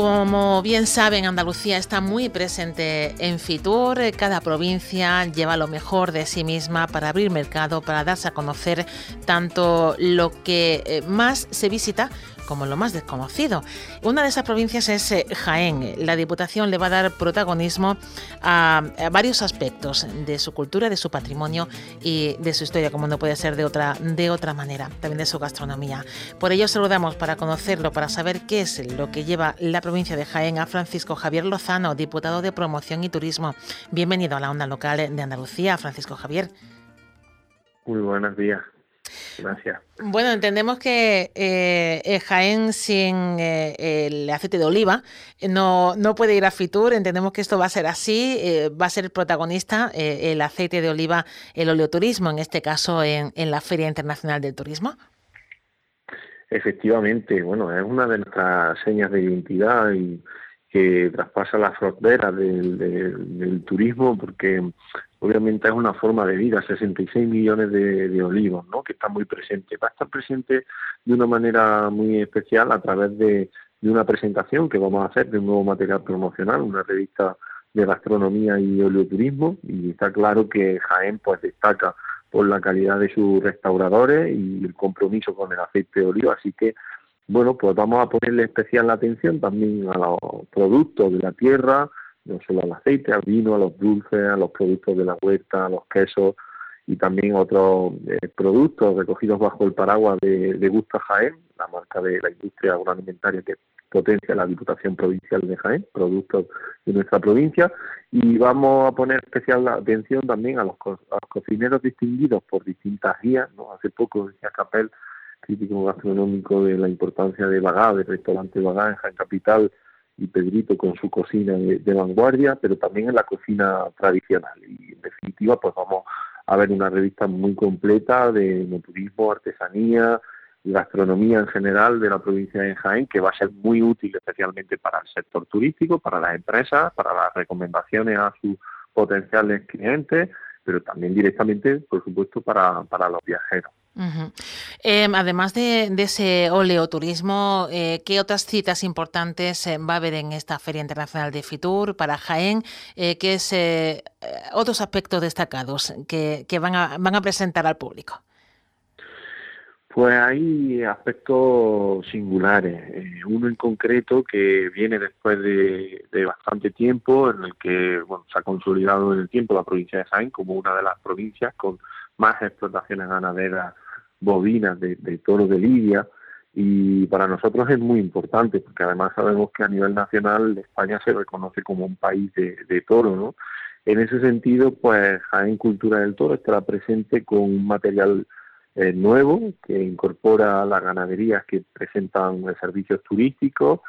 Como bien saben, Andalucía está muy presente en Fitur. Cada provincia lleva lo mejor de sí misma para abrir mercado, para darse a conocer tanto lo que eh, más se visita como lo más desconocido. Una de esas provincias es eh, Jaén. La Diputación le va a dar protagonismo a, varios aspectos de su cultura, de su patrimonio y de su historia, como no puede ser de otra, de otra manera, también de su gastronomía. Por ello saludamos para conocerlo, para saber qué es lo que lleva la provincia de Jaén a Francisco Javier Lozano, diputado de Promoción y Turismo. Bienvenido a la onda local de Andalucía, Francisco Javier. Muy buenos días. Gracias. Bueno, entendemos que eh, Jaén sin eh, el aceite de oliva no, no puede ir a Fitur. Entendemos que esto va a ser así. Eh, va a ser el protagonista el aceite de oliva, el oleoturismo, en este caso en, en la Feria Internacional del Turismo. Efectivamente, bueno, es una de nuestras señas de identidad y que traspasa las fronteras del, del, turismo porque obviamente es una forma de vida, 66 millones de, olivos, ¿no? que están muy presentes. Va a estar presente de una manera muy especial a través de, de una presentación que vamos a hacer de un nuevo material promocional, una revista de gastronomía y oleoturismo y está claro que Jaén pues destaca por la calidad de sus restauradores y el compromiso con el aceite de oliva, así que bueno, pues vamos a ponerle especial atención también a los productos de la tierra, no solo al aceite, al vino, a los dulces, a los productos de la huerta, a los quesos y también otros eh, productos recogidos bajo el paraguas de, Gusta Jaén, la marca de la industria agroalimentaria que potencia la Diputación Provincial de Jaén, productos de nuestra provincia, y vamos a poner especial atención también a los, cocineros distinguidos por distintas guías. Hace poco decía Capel crítico gastronómico de la importancia de Bagá, del restaurante Bagá en Jaén Capital y Pedrito con su cocina de, vanguardia, pero también en la cocina tradicional. Y en definitiva, pues vamos a ver una revista muy completa de turismo, artesanía, gastronomía en general de la provincia de Jaén, que va a ser muy útil especialmente para el sector turístico, para las empresas, para las recomendaciones a sus potenciales clientes, pero también directamente, por supuesto, para, para los viajeros. Em, además de, ese oleoturismo, eh, ¿qué otras citas importantes eh, va a haber en esta Feria Internacional de Fitur para Jaén? Eh, ¿Qué es otros aspectos destacados que, van, a, van a presentar al público? Pues hay aspectos singulares. uno en concreto que viene después de, de, bastante tiempo, en el que bueno, se ha consolidado en el tiempo la provincia de Jaén como una de las provincias con más explotaciones ganaderas bovinas de, de toro de Lidia y para nosotros es muy importante porque además sabemos que a nivel nacional España se reconoce como un país de, toro, ¿no? En ese sentido, pues Jaén Cultura del Toro estará presente con un material eh, nuevo que incorpora las ganaderías que presentan servicios turísticos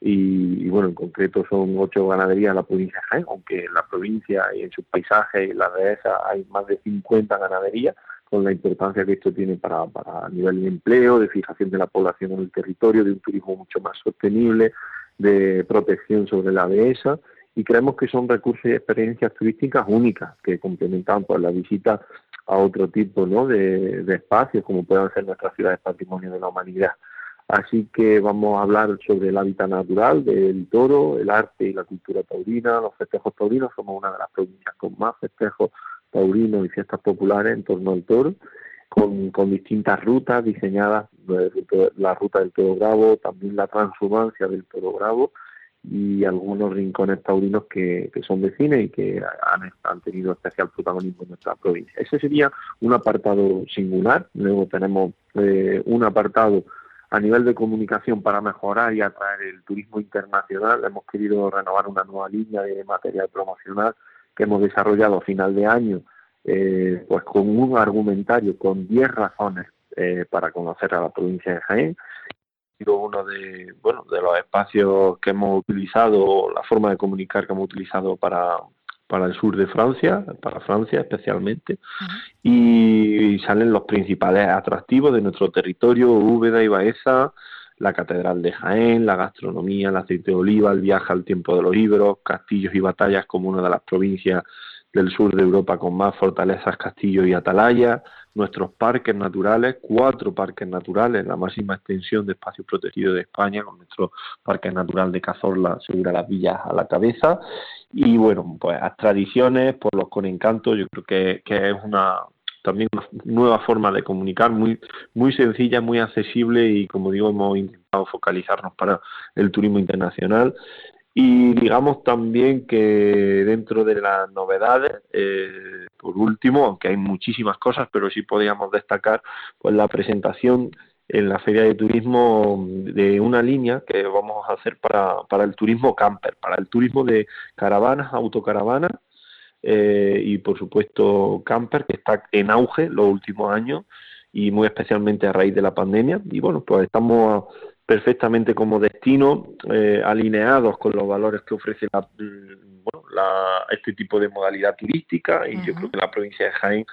y, bueno, en concreto son ocho ganaderías en la provincia de Jaén, aunque en la provincia y en sus paisajes y la dehesa hay más de 50 ganaderías, con la importancia que esto tiene para, para nivel de empleo, de fijación de la población en el territorio, de un turismo mucho más sostenible, de protección sobre la dehesa y creemos que son recursos y experiencias turísticas únicas que complementan pues, la visita a otro tipo ¿no? de, de espacios como puedan ser nuestras ciudades patrimonio de la humanidad. Así que vamos a hablar sobre el hábitat natural del toro, el arte y la cultura taurina, los festejos taurinos. Somos una de las provincias con más festejos taurinos y fiestas populares en torno al toro, con, con distintas rutas diseñadas, la ruta del toro bravo, también la transhumancia del toro bravo y algunos rincones taurinos que, que son vecinos y que han, han, tenido especial protagonismo en nuestra provincia. Ese sería un apartado singular. Luego tenemos eh, un apartado a nivel de comunicación para mejorar y atraer el turismo internacional. Hemos querido renovar una nueva línea de material promocional que hemos desarrollado a final de año, eh, pues con un argumentario con 10 razones eh, para conocer a la provincia de Jaén. Uno de, bueno, de los espacios que hemos utilizado, la forma de comunicar que hemos utilizado para, para el sur de Francia, para Francia especialmente, y, salen los principales atractivos de nuestro territorio, Úbeda y Baeza, la Catedral de Jaén, la gastronomía, el aceite de oliva, el viaje al tiempo de los Ibros, castillos y batallas como una de las provincias del sur de Europa con más fortalezas, castillos y atalayas, nuestros parques naturales, cuatro parques naturales, la máxima extensión de espacios protegidos de España, con nuestro parque natural de Cazorla, Segura las Villas a la cabeza, y bueno, pues las tradiciones, por los con encanto, yo creo que, que es una también una nueva forma de comunicar, muy, muy sencilla, muy accesible y como digo, hemos intentado focalizarnos para el turismo internacional. Y digamos también que dentro de las novedades, eh, por último, aunque hay muchísimas cosas, pero sí podríamos destacar pues la presentación en la Feria de Turismo de una línea que vamos a hacer para, para el turismo camper, para el turismo de caravanas, autocaravanas eh, y por supuesto camper, que está en auge los últimos años y muy especialmente a raíz de la pandemia. Y bueno, pues estamos perfectamente como destino, eh, alineados con los valores que ofrece la, mm, bueno, la, este tipo de modalidad turística y yo creo que la provincia de Jaén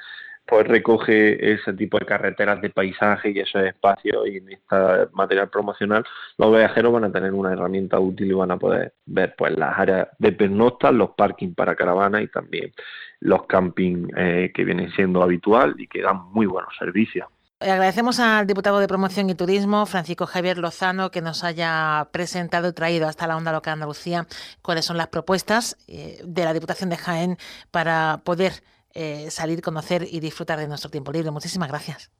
pues recoge ese tipo de carreteras de paisaje y esos espacios y en esta material promocional los viajeros van a tener una herramienta útil y van a poder ver pues las áreas de pernoctas, los parking para caravanas y también los camping eh, que vienen siendo habitual y que dan muy buenos servicios. Agradecemos al diputado de Promoción y Turismo, Francisco Javier Lozano, que nos haya presentado y traído hasta la Onda Local Andalucía cuáles son las propuestas eh, de la Diputación de Jaén para poder eh, salir, conocer y disfrutar de nuestro tiempo libre. Muchísimas gracias.